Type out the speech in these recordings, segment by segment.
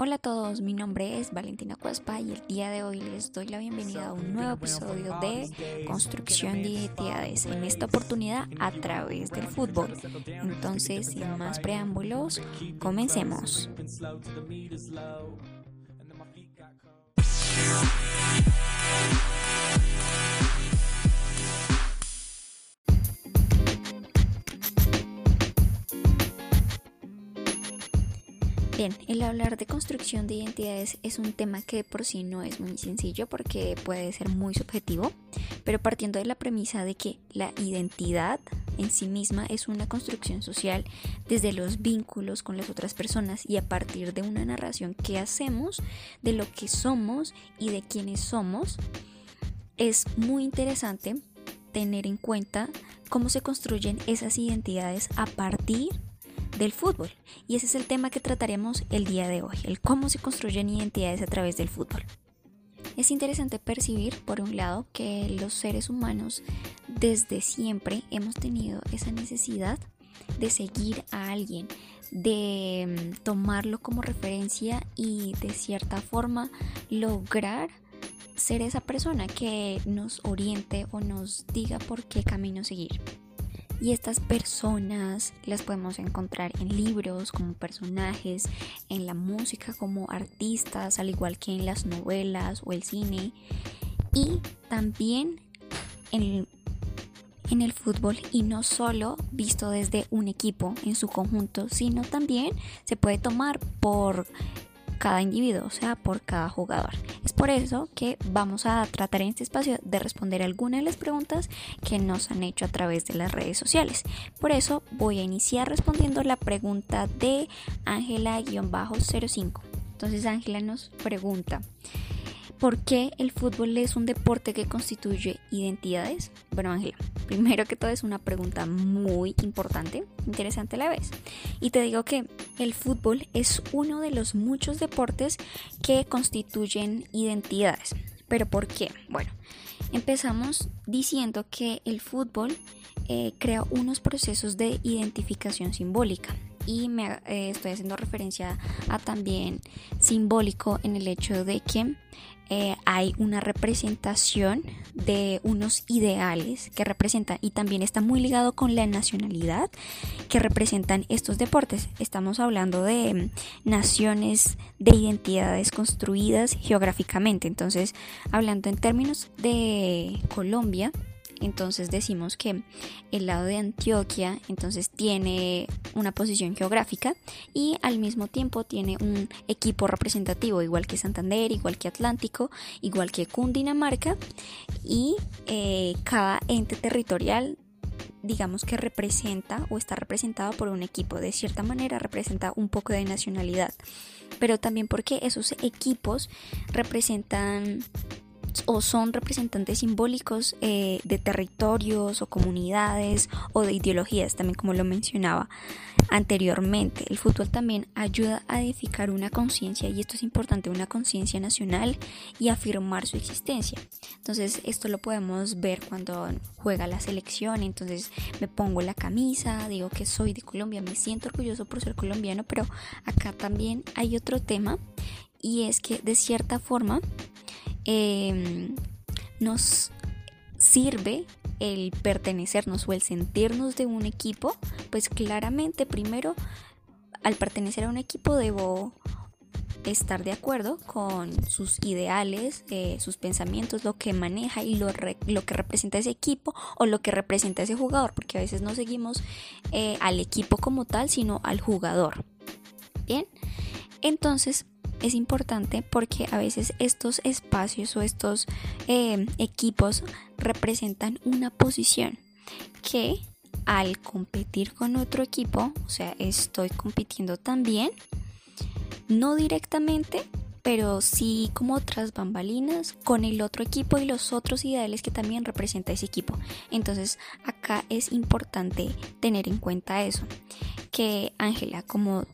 Hola a todos, mi nombre es Valentina Cuespa y el día de hoy les doy la bienvenida a un nuevo episodio de Construcción de Identidades, en esta oportunidad a través del fútbol. Entonces, sin más preámbulos, comencemos. Bien, el hablar de construcción de identidades es un tema que por sí no es muy sencillo porque puede ser muy subjetivo, pero partiendo de la premisa de que la identidad en sí misma es una construcción social desde los vínculos con las otras personas y a partir de una narración que hacemos de lo que somos y de quiénes somos, es muy interesante tener en cuenta cómo se construyen esas identidades a partir de del fútbol. Y ese es el tema que trataremos el día de hoy, el cómo se construyen identidades a través del fútbol. Es interesante percibir, por un lado, que los seres humanos desde siempre hemos tenido esa necesidad de seguir a alguien, de mm, tomarlo como referencia y de cierta forma lograr ser esa persona que nos oriente o nos diga por qué camino seguir. Y estas personas las podemos encontrar en libros como personajes, en la música como artistas, al igual que en las novelas o el cine. Y también en, en el fútbol y no solo visto desde un equipo en su conjunto, sino también se puede tomar por cada individuo, o sea, por cada jugador. Es por eso que vamos a tratar en este espacio de responder algunas de las preguntas que nos han hecho a través de las redes sociales. Por eso voy a iniciar respondiendo la pregunta de Ángela-05. Entonces Ángela nos pregunta, ¿Por qué el fútbol es un deporte que constituye identidades? Bueno, Ángela, primero que todo es una pregunta muy importante, interesante a la vez. Y te digo que el fútbol es uno de los muchos deportes que constituyen identidades. ¿Pero por qué? Bueno, empezamos diciendo que el fútbol eh, crea unos procesos de identificación simbólica y me eh, estoy haciendo referencia a también simbólico en el hecho de que eh, hay una representación de unos ideales que representan y también está muy ligado con la nacionalidad que representan estos deportes. Estamos hablando de mm, naciones de identidades construidas geográficamente. Entonces, hablando en términos de Colombia, entonces decimos que el lado de Antioquia entonces tiene una posición geográfica y al mismo tiempo tiene un equipo representativo igual que Santander, igual que Atlántico, igual que Cundinamarca y eh, cada ente territorial digamos que representa o está representado por un equipo. De cierta manera representa un poco de nacionalidad. Pero también porque esos equipos representan o son representantes simbólicos eh, de territorios o comunidades o de ideologías, también como lo mencionaba anteriormente. El fútbol también ayuda a edificar una conciencia, y esto es importante, una conciencia nacional y afirmar su existencia. Entonces, esto lo podemos ver cuando juega la selección, entonces me pongo la camisa, digo que soy de Colombia, me siento orgulloso por ser colombiano, pero acá también hay otro tema y es que de cierta forma Em, nos sirve el pertenecernos o el sentirnos de un equipo, pues claramente primero al pertenecer a un equipo debo estar de acuerdo con sus ideales, eh, sus pensamientos, lo que maneja y lo, lo, que representa ese equipo o lo que representa ese jugador, porque a veces no seguimos eh, al equipo como tal, sino al jugador. Bien, entonces es importante porque a veces estos espacios o estos eh, equipos representan una posición que al competir con otro equipo, o sea, estoy compitiendo también, no directamente, pero sí como otras bambalinas con el otro equipo y los otros ideales que también representa ese equipo. Entonces acá es importante tener en cuenta eso. Que Ángela, como,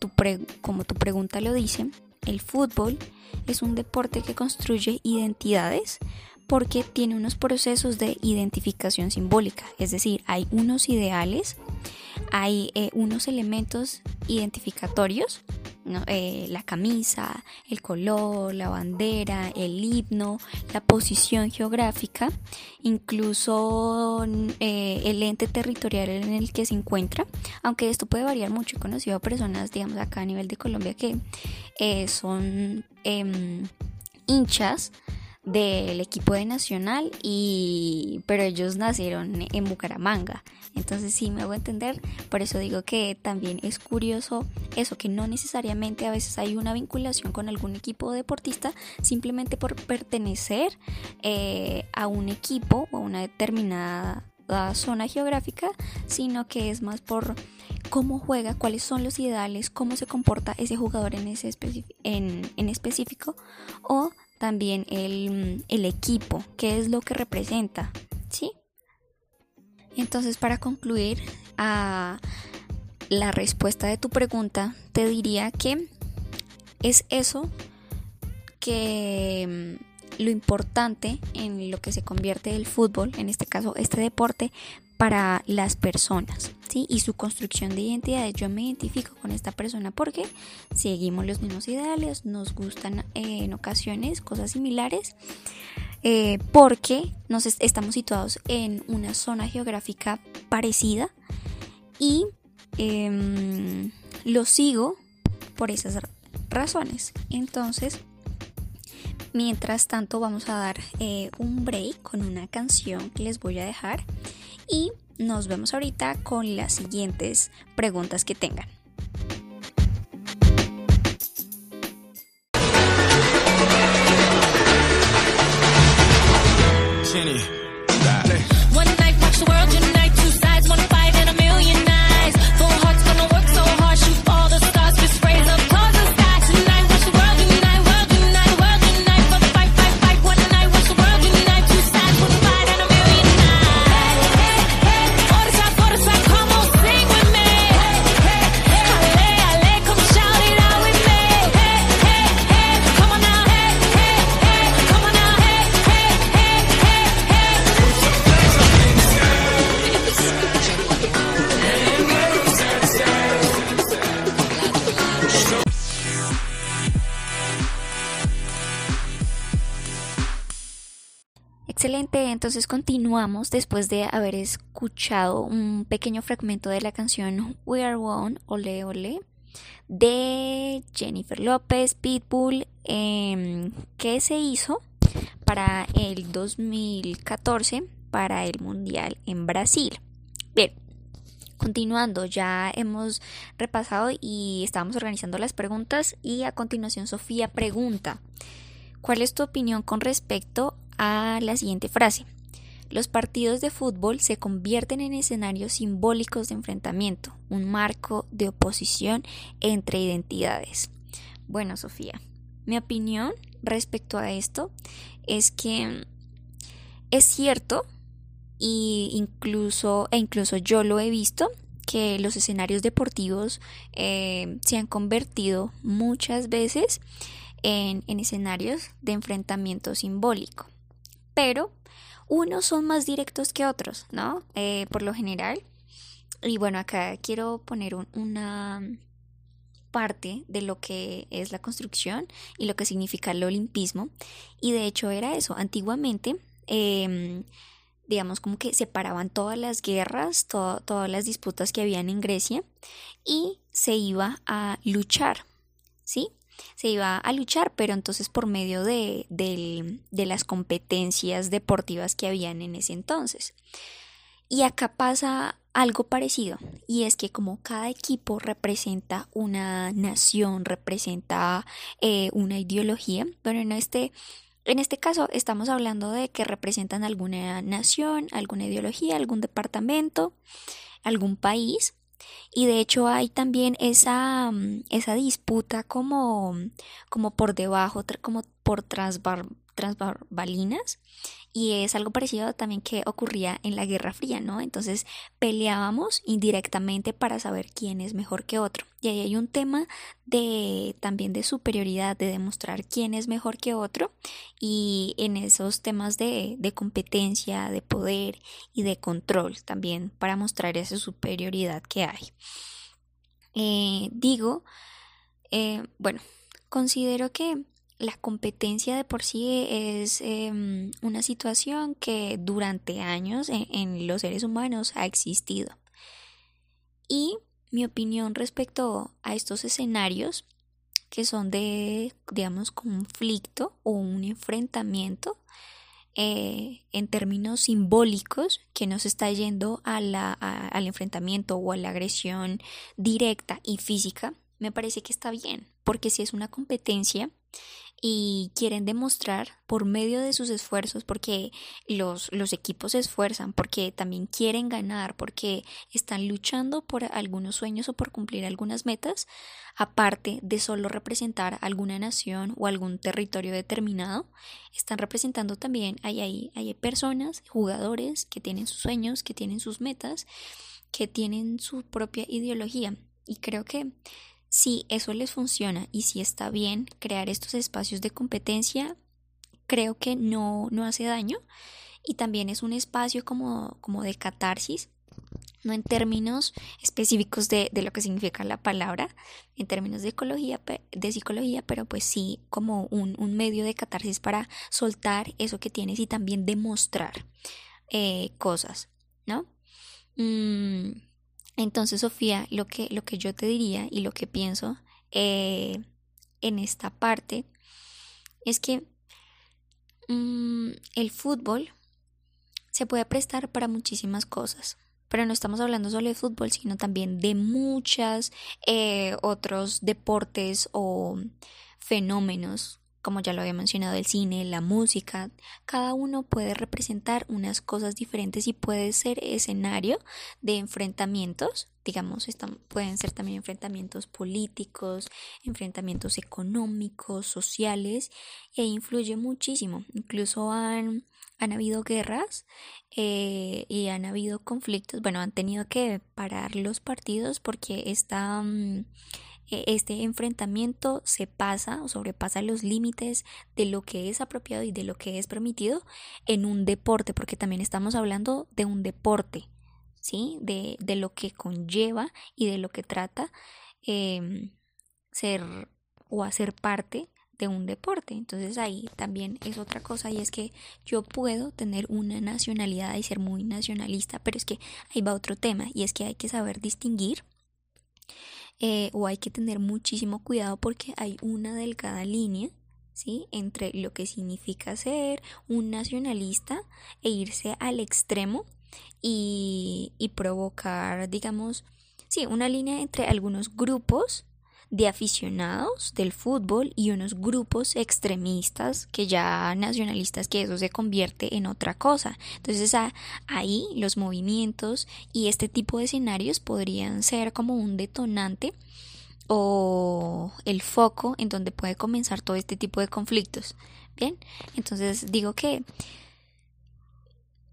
como tu pregunta lo dice, el fútbol es un deporte que construye identidades porque tiene unos procesos de identificación simbólica, es decir, hay unos ideales, hay eh, unos elementos identificatorios eh, la camisa, el color, la bandera, el himno, la posición geográfica, incluso eh, el ente territorial en el que se encuentra, aunque esto puede variar mucho. He conocido a personas, digamos, acá a nivel de Colombia que eh, son em, hinchas del equipo de Nacional y pero ellos nacieron en Bucaramanga entonces sí me hago entender por eso digo que también es curioso eso que no necesariamente a veces hay una vinculación con algún equipo deportista simplemente por pertenecer eh, a un equipo o a una determinada zona geográfica sino que es más por cómo juega, cuáles son los ideales, cómo se comporta ese jugador en, ese en, en específico o también el, equipo, qué es lo que representa, ¿sí? Entonces, para concluir a la respuesta de tu pregunta, te diría que es eso que mm, lo importante en lo que se convierte el fútbol, en este caso este deporte, para las personas ¿sí? y su construcción de identidad. Yo me identifico con esta persona porque seguimos los mismos ideales, nos gustan eh, en ocasiones cosas similares, eh, porque nos estamos situados en una zona geográfica parecida y em, lo sigo por esas razones. Entonces, mientras tanto vamos a dar eh, un break con una canción que les voy a dejar y nos vemos ahorita con las siguientes preguntas que tengan. Jenny. Entonces continuamos después de haber escuchado un pequeño fragmento de la canción We Are One, Ole Ole, de Jennifer López, Pitbull, em, que se hizo para el 2014 para el Mundial en Brasil. Bien, continuando, ya hemos repasado y estamos organizando las preguntas y a continuación Sofía pregunta. ¿Cuál es tu opinión con respecto a la siguiente frase. Los partidos de fútbol se convierten en escenarios simbólicos de enfrentamiento, un marco de oposición entre identidades. Bueno, Sofía, mi opinión respecto a esto es que es cierto y incluso e incluso yo lo he visto que los escenarios deportivos eh, se han convertido muchas veces en, en escenarios de enfrentamiento simbólico pero unos son más directos que otros, ¿no? Eh, por lo general. Y bueno, acá quiero poner una parte de lo que es la construcción y lo que significa el olimpismo. Y de hecho era eso. Antiguamente, em, digamos como que separaban todas las guerras, todas las disputas que habían en Grecia y se iba a luchar, ¿sí? Se iba a luchar, pero entonces por medio de, las competencias deportivas que habían en ese entonces. Y acá pasa algo parecido, y es que como cada equipo representa una nación, representa eh, una ideología, pero en este, en este caso estamos hablando de que representan alguna nación, alguna ideología, algún departamento, algún país, y de hecho hay también esa, mm, esa disputa como, como por debajo, como por transbar, transbarbalinas y es algo parecido también que ocurría en la Guerra Fría, ¿no? Entonces peleábamos indirectamente para saber quién es mejor que otro. Y ahí hay un tema de también de superioridad, de demostrar quién es mejor que otro y en esos temas de, de competencia, de poder y de control también para mostrar esa superioridad que hay. Eh, digo Eh, bueno, considero que la competencia de por sí es em, una situación que durante años en, los seres humanos ha existido. Y mi opinión respecto a estos escenarios que son de, digamos, conflicto o un enfrentamiento eh, en términos simbólicos que nos está yendo a la, al enfrentamiento o a la agresión directa y física, me parece que está bien, porque si es una competencia y quieren demostrar por medio de sus esfuerzos, porque los, los equipos se esfuerzan, porque también quieren ganar, porque están luchando por algunos sueños o por cumplir algunas metas, aparte de solo representar alguna nación o algún territorio determinado, están representando también, hay, hay, hay personas, jugadores que tienen sus sueños, que tienen sus metas, que tienen su propia ideología. Y creo que si eso les funciona y si está bien crear estos espacios de competencia, creo que no, no hace daño y también es un espacio como, como de catarsis, no en términos específicos de, de, lo que significa la palabra, en términos de, ecología, de psicología, pero pues sí como un, un medio de catarsis para soltar eso que tienes y también demostrar eh, cosas, ¿no? Mm, entonces, Sofía, lo que, lo que yo te diría y lo que pienso eh, en esta parte es que mm, el fútbol se puede prestar para muchísimas cosas. Pero no estamos hablando solo de fútbol, sino también de muchos eh, otros deportes o fenómenos como ya lo había mencionado, el cine, la música, cada uno puede representar unas cosas diferentes y puede ser escenario de enfrentamientos, digamos, están, pueden ser también enfrentamientos políticos, enfrentamientos económicos, sociales, e influye muchísimo. Incluso han, han habido guerras eh, y han habido conflictos, bueno, han tenido que parar los partidos porque esta... E-, este enfrentamiento se pasa o sobrepasa los límites de lo que es apropiado y de lo que es permitido en un deporte, porque también estamos hablando de un deporte, ¿sí? De, de lo que conlleva y de lo que trata em, ser o hacer parte de un deporte. Entonces ahí también es otra cosa y es que yo puedo tener una nacionalidad y ser muy nacionalista, pero es que ahí va otro tema y es que hay que saber distinguir eh, o hay que tener muchísimo cuidado porque hay una delgada línea ¿sí? entre lo que significa ser un nacionalista e irse al extremo y, y provocar, digamos, sí, una línea entre algunos grupos de aficionados del fútbol y unos grupos extremistas que ya nacionalistas que eso se convierte en otra cosa. Entonces ahí los movimientos y este tipo de escenarios podrían ser como un detonante o el foco en donde puede comenzar todo este tipo de conflictos. Bien, entonces digo que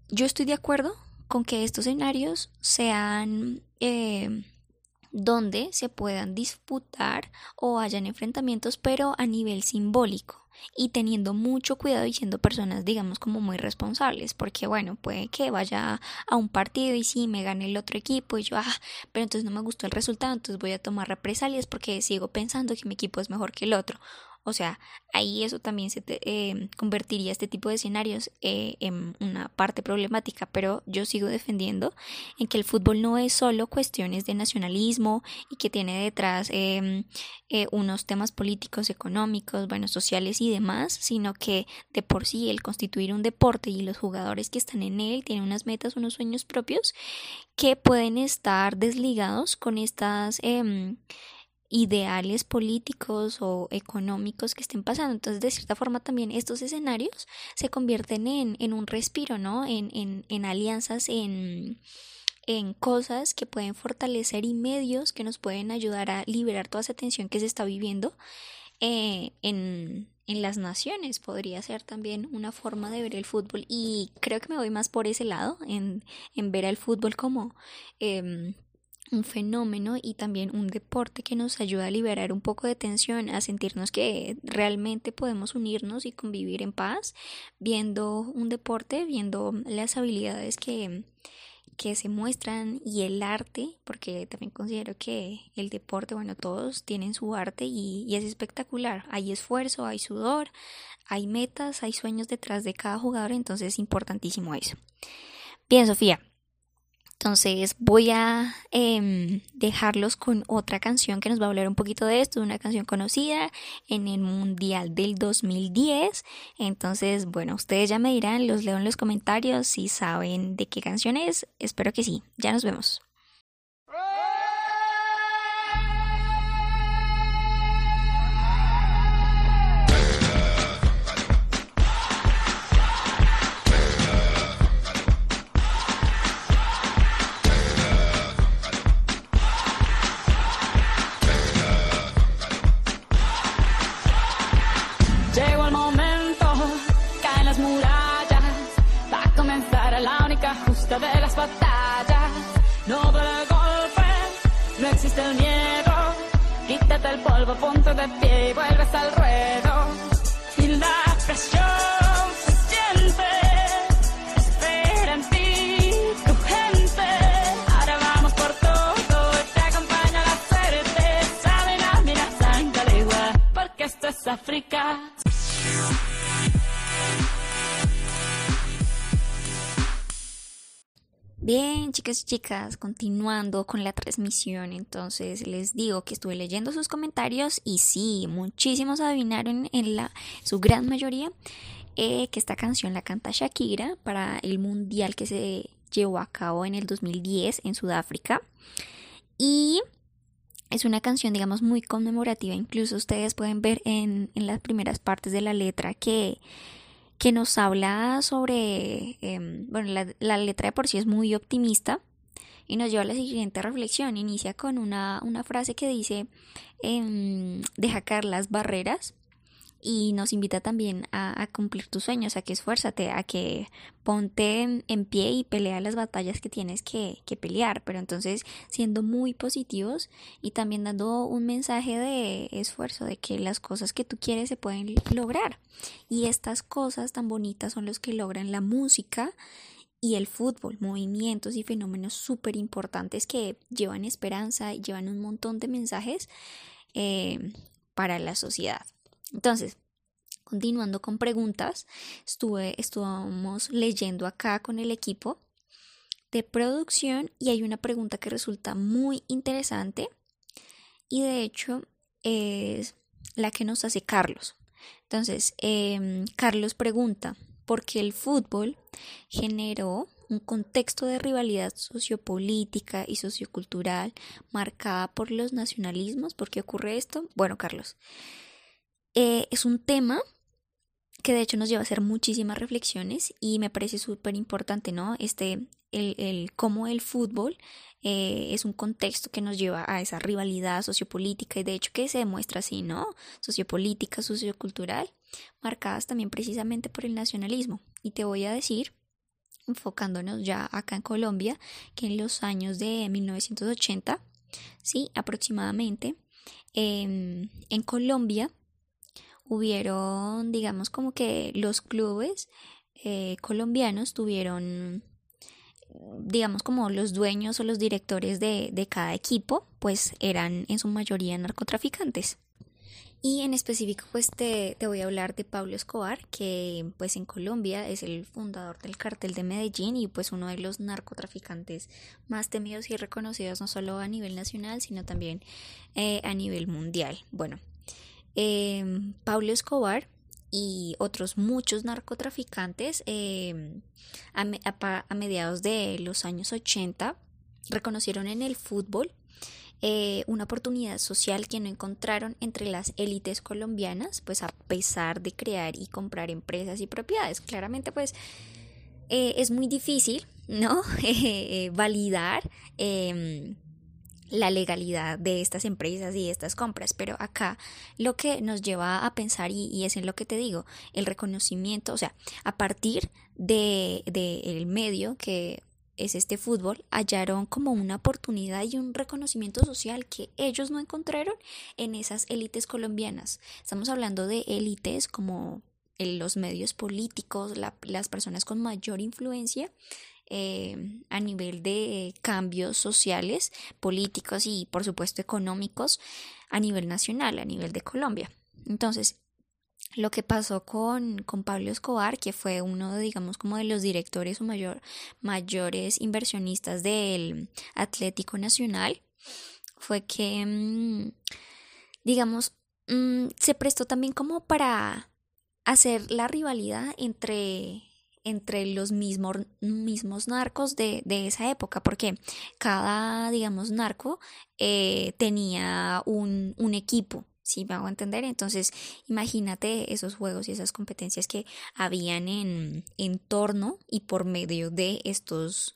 yo estoy de acuerdo con que estos escenarios sean eh, donde se puedan disputar o hayan enfrentamientos, pero a nivel simbólico y teniendo mucho cuidado y siendo personas, digamos, como muy responsables, porque bueno, puede que vaya a un partido y sí, me gane el otro equipo y yo, ah, pero entonces no me gustó el resultado, entonces voy a tomar represalias porque sigo pensando que mi equipo es mejor que el otro. O sea, ahí eso también se eh, convertiría este tipo de escenarios eh, en una parte problemática, pero yo sigo defendiendo en que el fútbol no es solo cuestiones de nacionalismo y que tiene detrás em, eh, unos temas políticos, económicos, bueno, sociales y demás, sino que de por sí el constituir un deporte y los jugadores que están en él tienen unas metas, unos sueños propios que pueden estar desligados con estas... Em, ideales políticos o económicos que estén pasando. Entonces, de cierta forma, también estos escenarios se convierten en, en un respiro, ¿no? En, en, en alianzas, en, en cosas que pueden fortalecer y medios que nos pueden ayudar a liberar toda esa tensión que se está viviendo eh, en, en las naciones. Podría ser también una forma de ver el fútbol y creo que me voy más por ese lado, en, en ver al fútbol como... Eh, un fenómeno y también un deporte que nos ayuda a liberar un poco de tensión, a sentirnos que realmente podemos unirnos y convivir en paz, viendo un deporte, viendo las habilidades que, que se muestran y el arte, porque también considero que el deporte, bueno, todos tienen su arte y, y es espectacular. Hay esfuerzo, hay sudor, hay metas, hay sueños detrás de cada jugador, entonces es importantísimo eso. Bien, Sofía, entonces voy a em, dejarlos con otra canción que nos va a hablar un poquito de esto, una canción conocida en el Mundial del 2010. Entonces, bueno, ustedes ya me dirán, los leo en los comentarios si saben de qué canción es. Espero que sí. Ya nos vemos. De las batallas. No duele el golpe, no existe el miedo. Quítate el polvo, ponte de pie y vuelves al ruedo. Y la presión se siente, espera en ti tu gente. Ahora vamos por todo, te acompaña la suerte. Saben a mirar sangre igual, porque esto es África. Bien, chicas y chicas, continuando con la transmisión, entonces les digo que estuve leyendo sus comentarios y sí, muchísimos adivinaron en la, su gran mayoría eh, que esta canción la canta Shakira para el mundial que se llevó a cabo en el 2010 en Sudáfrica y es una canción, digamos, muy conmemorativa. Incluso ustedes pueden ver en, en las primeras partes de la letra que que nos habla sobre, em, bueno, la, letra de por sí es muy optimista y nos lleva a la siguiente reflexión. Inicia con una, una frase que dice, em, deja caer las barreras y nos invita también a, cumplir tus sueños, a que esfuérzate, a que ponte en, pie y pelea las batallas que tienes que, pelear, pero entonces siendo muy positivos y también dando un mensaje de esfuerzo, de que las cosas que tú quieres se pueden lograr. Y estas cosas tan bonitas son los que logran la música y el fútbol, movimientos y fenómenos súper importantes que llevan esperanza llevan un montón de mensajes eh, para la sociedad. Entonces, continuando con preguntas, estuve, estuvimos leyendo acá con el equipo de producción y hay una pregunta que resulta muy interesante y de hecho es la que nos hace Carlos. Entonces, em, Carlos pregunta, ¿por qué el fútbol generó un contexto de rivalidad sociopolítica y sociocultural marcada por los nacionalismos? ¿Por qué ocurre esto? Bueno, Carlos, eh, es un tema que de hecho nos lleva a hacer muchísimas reflexiones y me parece súper importante, ¿no? Este, el, el cómo el fútbol eh, es un contexto que nos lleva a esa rivalidad sociopolítica y de hecho que se demuestra así, ¿no? Sociopolítica, sociocultural, marcadas también precisamente por el nacionalismo. Y te voy a decir, enfocándonos ya acá en Colombia, que en los años de 1980, sí, aproximadamente, em, en Colombia, hubieron, digamos, como que los clubes eh, colombianos tuvieron, digamos, como los dueños o los directores de, de cada equipo, pues eran en su mayoría narcotraficantes. Y en específico, pues te, te, voy a hablar de Pablo Escobar, que pues en Colombia es el fundador del cartel de Medellín y pues uno de los narcotraficantes más temidos y reconocidos no solo a nivel nacional, sino también eh, a nivel mundial. Bueno, Em, Pablo Escobar y otros muchos narcotraficantes em, a, mediados de los años 80 reconocieron en el fútbol eh, una oportunidad social que no encontraron entre las élites colombianas, pues a pesar de crear y comprar empresas y propiedades. Claramente, pues eh, es muy difícil, ¿no? Eh, validar em, la legalidad de estas empresas y de estas compras, pero acá lo que nos lleva a pensar, y, es en lo que te digo, el reconocimiento, o sea, a partir de, de el medio que es este fútbol, hallaron como una oportunidad y un reconocimiento social que ellos no encontraron en esas élites colombianas. Estamos hablando de élites como los medios políticos, las personas con mayor influencia eh, a nivel de cambios sociales, políticos y por supuesto económicos a nivel nacional, a nivel de Colombia. Entonces, lo que pasó con, con Pablo Escobar, que fue uno, digamos, como de los directores o mayor, mayores inversionistas del Atlético Nacional, fue que, mm, digamos, mm, se prestó también como para hacer la rivalidad entre entre los mismos, mismos narcos de, de, esa época, porque cada, digamos, narco eh, tenía un, un equipo, si me hago entender? Entonces, imagínate esos juegos y esas competencias que habían en, en torno y por medio de estos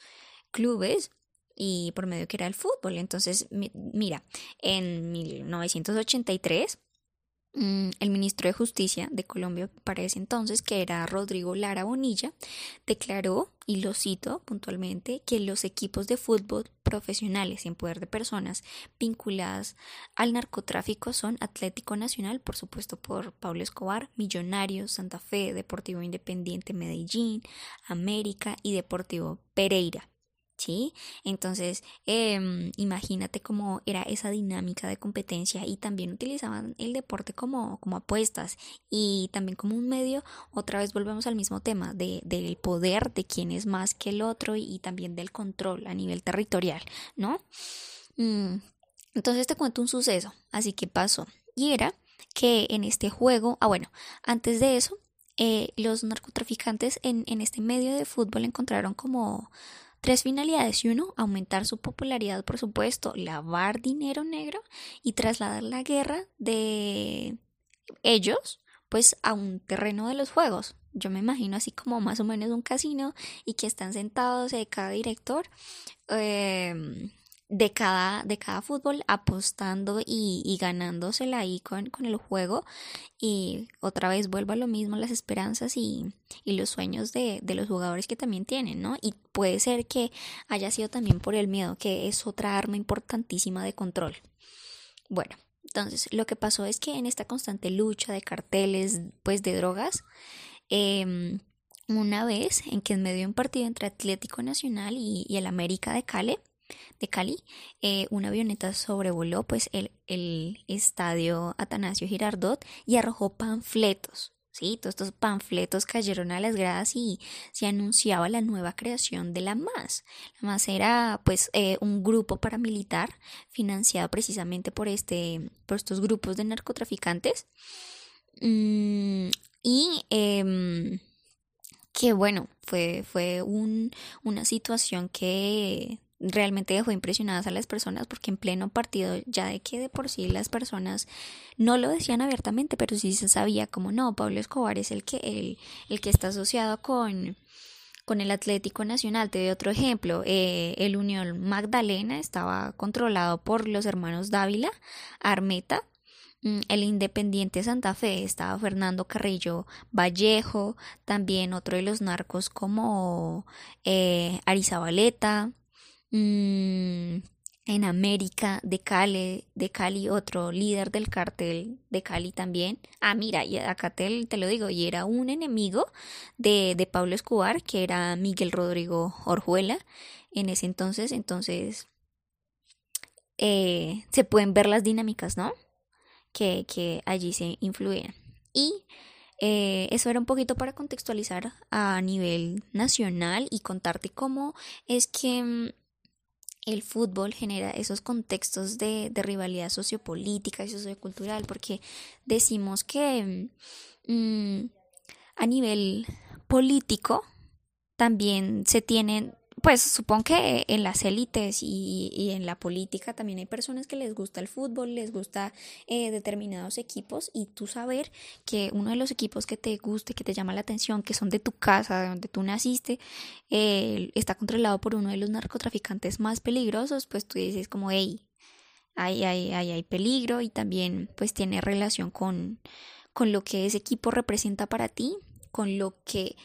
clubes y por medio que era el fútbol. Entonces, mira, en 1983 Mm, el ministro de Justicia de Colombia para ese entonces, que era Rodrigo Lara Bonilla, declaró, y lo cito puntualmente, que los equipos de fútbol profesionales en poder de personas vinculadas al narcotráfico son Atlético Nacional, por supuesto por Pablo Escobar, Millonarios, Santa Fe, Deportivo Independiente Medellín, América y Deportivo Pereira. ¿Sí? Entonces, eh, imagínate cómo era esa dinámica de competencia y también utilizaban el deporte como, como apuestas y también como un medio, otra vez volvemos al mismo tema, de, del poder de quién es más que el otro y, también del control a nivel territorial, ¿no? Mm, entonces te cuento un suceso, así que pasó, y era que en este juego, ah bueno, antes de eso, eh, los narcotraficantes en, en este medio de fútbol encontraron como Tres finalidades y uno, aumentar su popularidad, por supuesto, lavar dinero negro y trasladar la guerra de ellos pues a un terreno de los juegos. Yo me imagino así como más o menos un casino y que están sentados de cada director eh, de cada, de cada fútbol apostando y, y ganándosela ahí con, con, el juego y otra vez vuelvo a lo mismo las esperanzas y, y los sueños de, de, los jugadores que también tienen, ¿no? Y puede ser que haya sido también por el miedo, que es otra arma importantísima de control. Bueno, entonces lo que pasó es que en esta constante lucha de carteles, pues de drogas, eh, una vez en que en medio un partido entre Atlético Nacional y, y el América de Cali, de Cali, eh, una avioneta sobrevoló pues el, el estadio Atanasio Girardot y arrojó panfletos. Sí, todos estos panfletos cayeron a las gradas y se anunciaba la nueva creación de la MAS. La MAS era pues eh, un grupo paramilitar financiado precisamente por, este, por estos grupos de narcotraficantes. Mm, y eh, que bueno, fue, fue un, una situación que realmente dejó impresionadas a las personas porque en pleno partido ya de que de por sí las personas no lo decían abiertamente pero sí se sabía como no Pablo Escobar es el que el, el que está asociado con con el Atlético Nacional te doy otro ejemplo eh, el Unión Magdalena estaba controlado por los hermanos Dávila Armeta mm, el Independiente Santa Fe estaba Fernando Carrillo Vallejo, también otro de los narcos como eh, Arizabaleta, Mm, en América, de Cali, de Cali, otro líder del cartel de Cali también. Ah, mira, y acá te, te lo digo, y era un enemigo de, de, Pablo Escobar, que era Miguel Rodrigo Orjuela en ese entonces. Entonces, eh, se pueden ver las dinámicas, ¿no? Que, que allí se influían. Y eh, eso era un poquito para contextualizar a nivel nacional y contarte cómo es que mm, el fútbol genera esos contextos de, de, rivalidad sociopolítica y sociocultural, porque decimos que mm, a nivel político también se tienen pues supongo que en las élites y, en la política también hay personas que les gusta el fútbol, les gusta eh, determinados equipos y tú saber que uno de los equipos que te guste, que te llama la atención, que son de tu casa, de donde tú naciste, eh, está controlado por uno de los narcotraficantes más peligrosos, pues tú dices como, hey, hay, hay, hay, hay peligro y también pues tiene relación con, con lo que ese equipo representa para ti, con lo que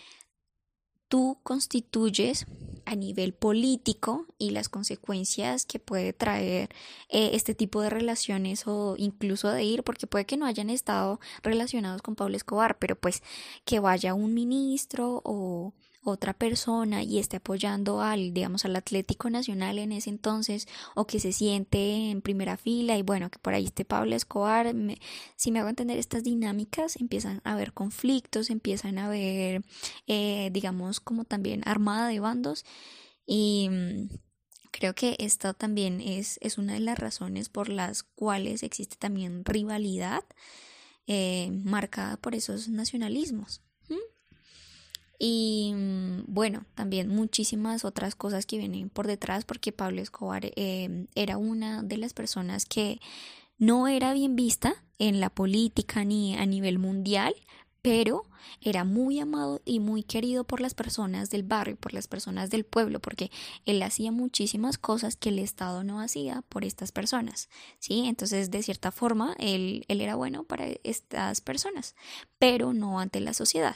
tú constituyes a nivel político y las consecuencias que puede traer eh, este tipo de relaciones o incluso de ir, porque puede que no hayan estado relacionados con Pablo Escobar, pero pues que vaya un ministro o, otra persona y esté apoyando al, digamos, al Atlético Nacional en ese entonces o que se siente en primera fila y bueno, que por ahí esté Pablo Escobar, si me hago entender estas dinámicas, empiezan a haber conflictos, empiezan a haber, eh, digamos, como también armada de bandos y mm, creo que esto también es, es una de las razones por las cuales existe también rivalidad eh, marcada por esos nacionalismos. Y mm, bueno, también muchísimas otras cosas que vienen por detrás porque Pablo Escobar eh, era una de las personas que no era bien vista en la política ni a nivel mundial, pero era muy amado y muy querido por las personas del barrio, por las personas del pueblo, porque él hacía muchísimas cosas que el Estado no hacía por estas personas, ¿sí? Entonces, de cierta forma, él, él era bueno para estas personas, pero no ante la sociedad.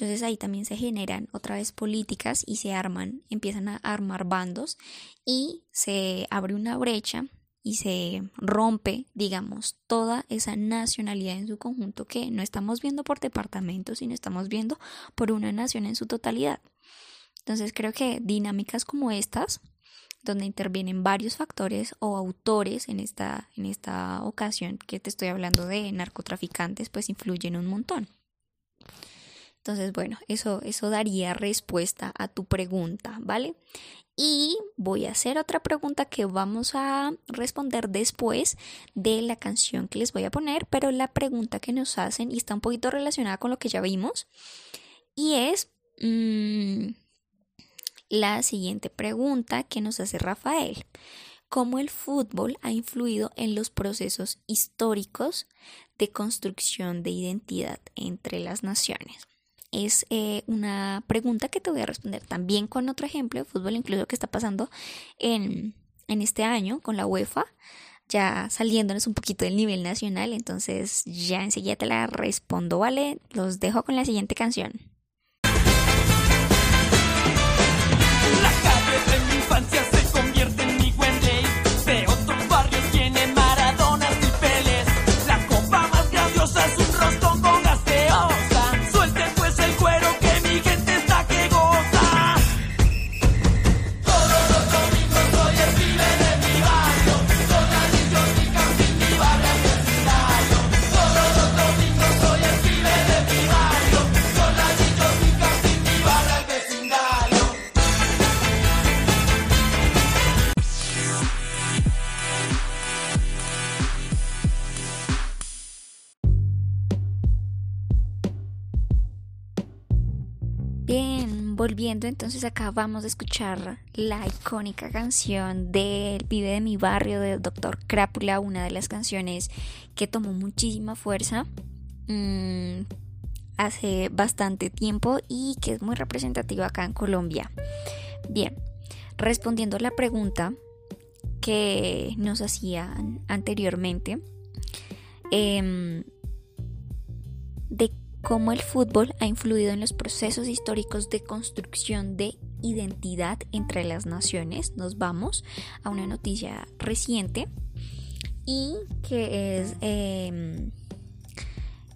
Entonces ahí también se generan otra vez políticas y se arman, empiezan a armar bandos y se abre una brecha y se rompe, digamos, toda esa nacionalidad en su conjunto que no estamos viendo por departamentos, sino estamos viendo por una nación en su totalidad. Entonces creo que dinámicas como estas, donde intervienen varios factores o autores en esta, en esta ocasión que te estoy hablando de narcotraficantes, pues influyen un montón. Entonces, bueno, eso, eso daría respuesta a tu pregunta, ¿vale? Y voy a hacer otra pregunta que vamos a responder después de la canción que les voy a poner, pero la pregunta que nos hacen y está un poquito relacionada con lo que ya vimos, y es mm, la siguiente pregunta que nos hace Rafael. ¿Cómo el fútbol ha influido en los procesos históricos de construcción de identidad entre las naciones? Es eh, una pregunta que te voy a responder también con otro ejemplo de fútbol, incluso que está pasando en, en este año con la UEFA, ya saliéndonos un poquito del nivel nacional, entonces ya enseguida te la respondo, ¿vale? Los dejo con la siguiente canción. La de mi infancia se volviendo entonces acá vamos a escuchar la icónica canción del pibe de mi barrio del Dr. Crápula, una de las canciones que tomó muchísima fuerza mm, hace bastante tiempo y que es muy representativa acá en Colombia. Bien, respondiendo a la pregunta que nos hacían anteriormente, em, cómo el fútbol ha influido en los procesos históricos de construcción de identidad entre las naciones. Nos vamos a una noticia reciente y que es em,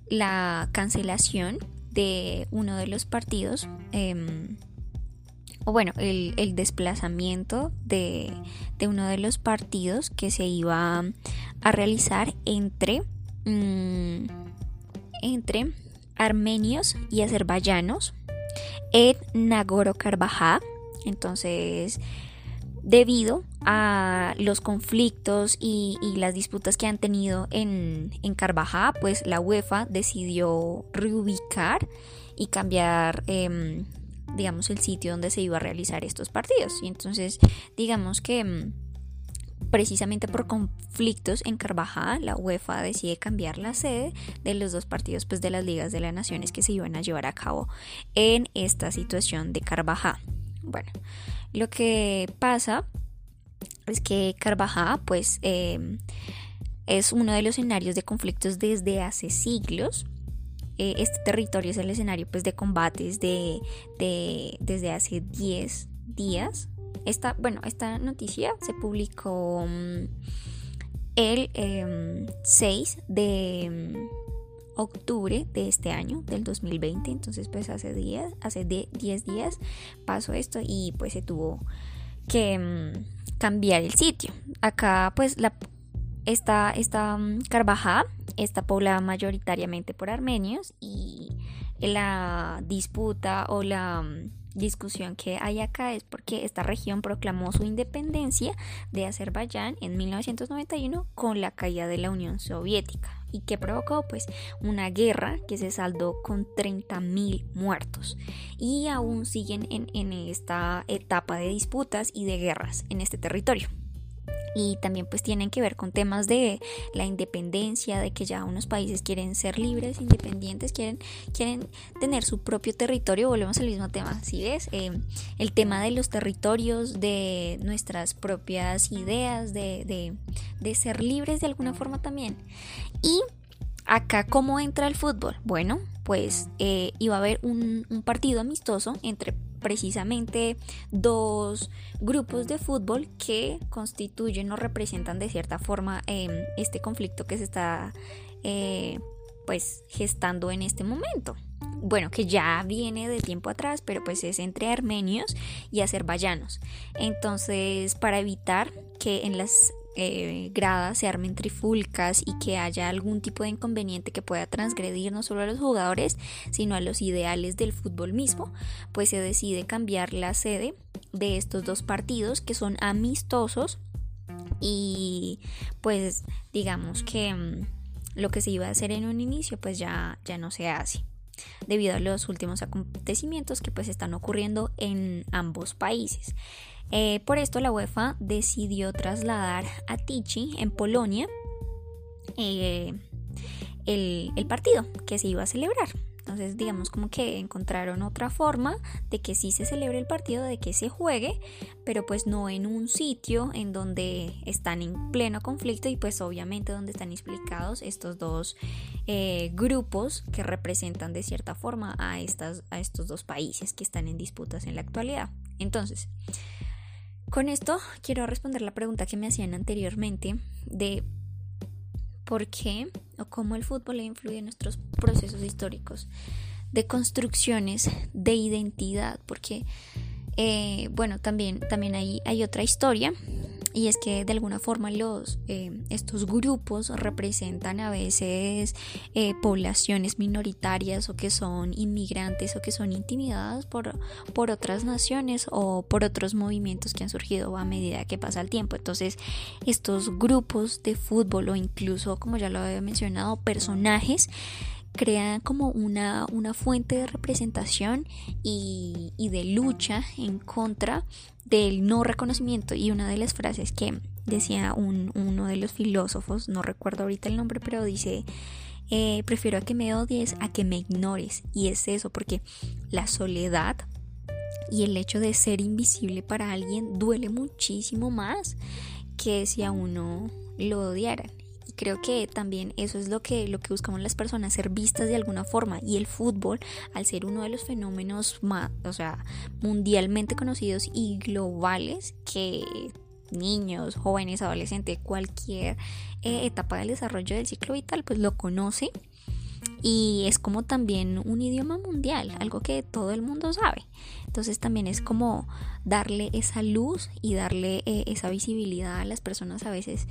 la cancelación de uno de los partidos. em, o bueno, el, desplazamiento de, de uno de los partidos que se iba a realizar entre, mm, entre armenios y azerbaiyanos en Nagorno-Karabaj. Entonces, debido a los conflictos y, las disputas que han tenido en, en pues la UEFA decidió reubicar y cambiar, em, digamos, el sitio donde se iba a realizar estos partidos. Y entonces, digamos que em, precisamente por conflictos en Carvajal, la UEFA decide cambiar la sede de los dos partidos pues, de las ligas de las naciones que se iban a llevar a cabo en esta situación de Carvajal. Bueno, lo que pasa es que Carvajal pues eh, es uno de los escenarios de conflictos desde hace siglos. Eh, este territorio es el escenario pues de combates de, de desde hace 10 días esta, bueno, esta noticia se publicó mm, el 6 em, de mm, octubre de este año, del 2020. Entonces, pues hace días, hace 10 días pasó esto y pues se tuvo que mm, cambiar el sitio. Acá, pues, la, esta, esta Carvajal está poblada mayoritariamente por armenios y la disputa o la discusión que hay acá es porque esta región proclamó su independencia de Azerbaiyán en 1991 con la caída de la Unión Soviética. Y que provocó pues una guerra que se saldó con 30.000 muertos. Y aún siguen en, en esta etapa de disputas y de guerras en este territorio y también pues tienen que ver con temas de la independencia, de que ya unos países quieren ser libres, independientes, quieren, quieren tener su propio territorio, volvemos al mismo tema, si ves? Eh, el tema de los territorios, de nuestras propias ideas, de, de, ser libres de alguna forma también. Y acá, ¿cómo entra el fútbol? Bueno, pues eh, iba a haber un partido amistoso entre precisamente dos grupos de fútbol que constituyen o representan de cierta forma em, este conflicto que se está eh, pues gestando en este momento bueno, que ya viene de tiempo atrás, pero pues es entre armenios y azerbaiyanos. Entonces, para evitar que en las eh, gradas se armen trifulcas y que haya algún tipo de inconveniente que pueda transgredir no solo a los jugadores, sino a los ideales del fútbol mismo, pues se decide cambiar la sede de estos dos partidos que son amistosos y pues digamos que mm, lo que se iba a hacer en un inicio pues ya, ya no se hace debido a los últimos acontecimientos que pues están ocurriendo en ambos países. Eh, por esto la UEFA decidió trasladar a Tichy en Polonia eh, el, partido que se iba a celebrar. Entonces, digamos como que encontraron otra forma de que sí se celebre el partido, de que se juegue, pero pues no en un sitio en donde están en pleno conflicto y pues obviamente donde están explicados estos dos eh, grupos que representan de cierta forma a, estas, a estos dos países que están en disputas en la actualidad. Entonces, con esto quiero responder la pregunta que me hacían anteriormente de por qué o cómo el fútbol influye en nuestros procesos históricos de construcciones de identidad, porque, eh, bueno, también, también hay, hay otra historia y es que de alguna forma los eh, estos grupos representan a veces eh, poblaciones minoritarias o que son inmigrantes o que son intimidadas por, por otras naciones o por otros movimientos que han surgido a medida que pasa el tiempo. Entonces estos grupos de fútbol o incluso como ya lo había mencionado personajes crean como una, una fuente de representación y, y, de lucha en contra del no reconocimiento y una de las frases que decía un, uno de los filósofos, no recuerdo ahorita el nombre, pero dice, eh, prefiero a que me odies a que me ignores. Y es eso, porque la soledad y el hecho de ser invisible para alguien duele muchísimo más que si a uno lo odiaran creo que también eso es lo que, lo que buscamos las personas, ser vistas de alguna forma. Y el fútbol, al ser uno de los fenómenos más, o sea, mundialmente conocidos y globales, que niños, jóvenes, adolescentes, cualquier eh, etapa del desarrollo del ciclo vital, pues lo conoce y es como también un idioma mundial, algo que todo el mundo sabe. Entonces también es como darle esa luz y darle eh, esa visibilidad a las personas a veces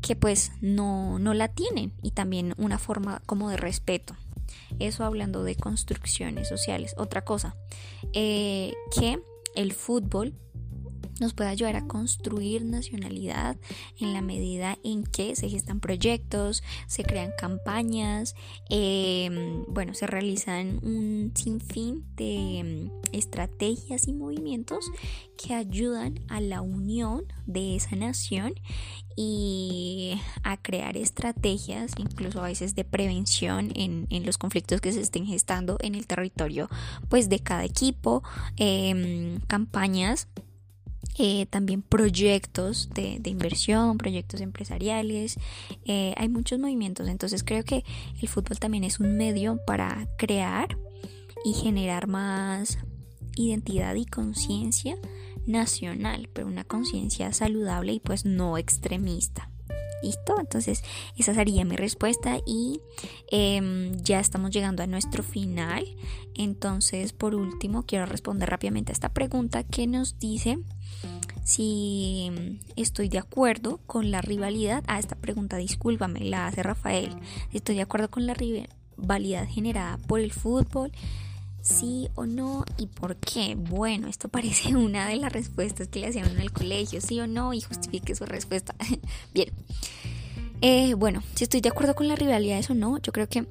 que pues no, no la tienen y también una forma como de respeto. Eso hablando de construcciones sociales. Otra cosa, eh, que el fútbol nos puede ayudar a construir nacionalidad en la medida en que se gestan proyectos, se crean campañas, em, bueno, se realizan un sinfín de em, estrategias y movimientos que ayudan a la unión de esa nación y a crear estrategias, incluso a veces de prevención en, los conflictos que se estén gestando en el territorio, pues de cada equipo, em, campañas eh, también proyectos de, inversión, proyectos empresariales, eh, hay muchos movimientos, entonces creo que el fútbol también es un medio para crear y generar más identidad y conciencia nacional, pero una conciencia saludable y pues no extremista. ¿Listo? Entonces esa sería mi respuesta y em, ya estamos llegando a nuestro final. Entonces por último quiero responder rápidamente a esta pregunta que nos dice si estoy de acuerdo con la rivalidad. A esta pregunta, discúlpame, la hace Rafael. Estoy de acuerdo con la rivalidad generada por el fútbol sí o no y por qué. Bueno, esto parece una de las respuestas que le hacían en el colegio, sí o no y justifique su respuesta. Bien. Eh, bueno, si estoy de acuerdo con las rivalidades o no, yo creo que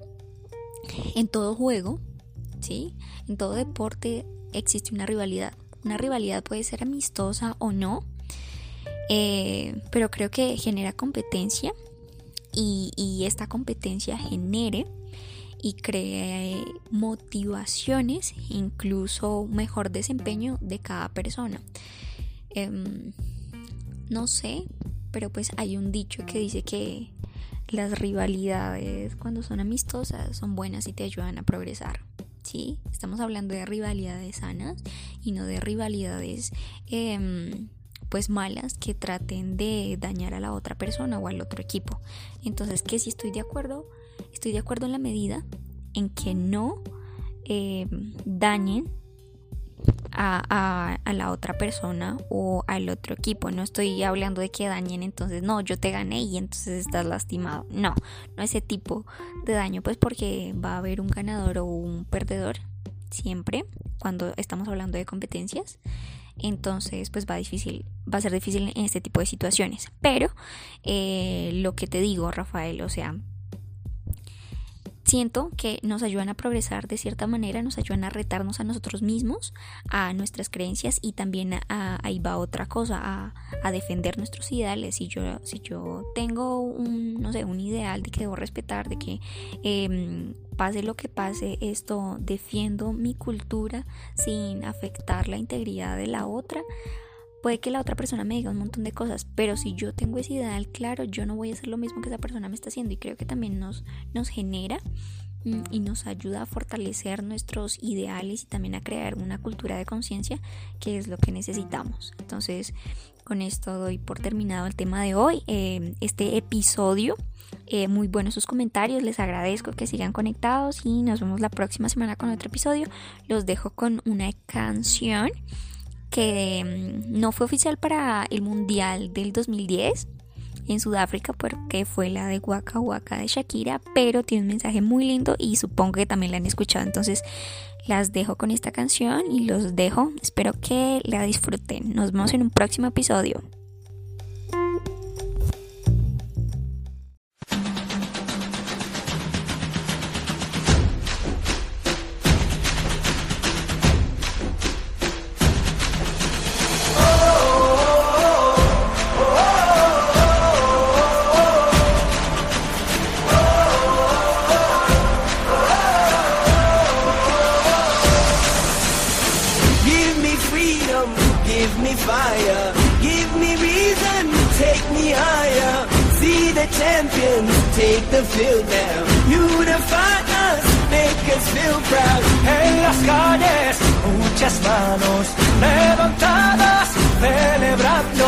en todo juego, ¿sí? En todo deporte existe una rivalidad. Una rivalidad puede ser amistosa o no, eh, pero creo que genera competencia y, y esta competencia genere y cree motivaciones, incluso mejor desempeño de cada persona. Em, no sé, pero pues hay un dicho que dice que las rivalidades cuando son amistosas son buenas y te ayudan a progresar. ¿sí? Estamos hablando de rivalidades sanas y no de rivalidades em, pues malas que traten de dañar a la otra persona o al otro equipo. Entonces, que si estoy de acuerdo, estoy de acuerdo en la medida en que no eh, dañen a, la otra persona o al otro equipo. No estoy hablando de que dañen, entonces no, yo te gané y entonces estás lastimado. No, no ese tipo de daño, pues porque va a haber un ganador o un perdedor siempre cuando estamos hablando de competencias. Entonces, pues va difícil, va a ser difícil en este tipo de situaciones. Pero eh, lo que te digo, Rafael, o sea, siento que nos ayudan a progresar de cierta manera, nos ayudan a retarnos a nosotros mismos, a nuestras creencias y también a, ahí va otra cosa, a, defender nuestros ideales. Si yo, si yo tengo un, no sé, un ideal de que debo respetar, de que eh, pase lo que pase, esto defiendo mi cultura sin afectar la integridad de la otra, Puede que la otra persona me diga un montón de cosas, pero si yo tengo ese ideal claro, yo no voy a hacer lo mismo que esa persona me está haciendo y creo que también nos, nos genera mm, y nos ayuda a fortalecer nuestros ideales y también a crear una cultura de conciencia que es lo que necesitamos. Entonces, con esto doy por terminado el tema de hoy, eh, este episodio. Eh, muy buenos sus comentarios, les agradezco que sigan conectados y nos vemos la próxima semana con otro episodio. Los dejo con una canción que mm, no fue oficial para el Mundial del 2010 en Sudáfrica porque fue la de Waka Waka de Shakira, pero tiene un mensaje muy lindo y supongo que también la han escuchado. Entonces las dejo con esta canción y los dejo. Espero que la disfruten. Nos vemos en un próximo episodio. Champions take the field now. Unify us, make us feel proud. En las calles, muchas manos levantadas, celebrando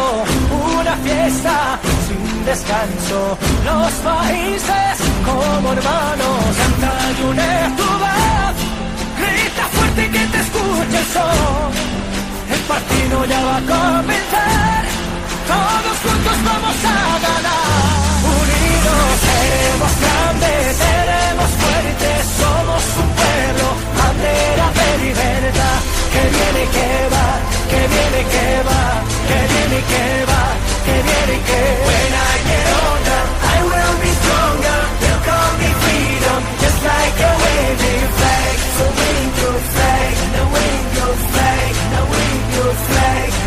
una fiesta sin descanso. Los países como hermanos, canta y une tu voz. Grita fuerte que te escuche el sol. El partido ya va a comenzar. Todos juntos vamos a ganar. Unidos seremos grandes, seremos fuertes. Somos un pueblo, bandera de libertad. Que viene que va, que viene que va, que viene y que va, que viene y que va. I will be stronger. They'll call me freedom, just like a waving. So flag. flag.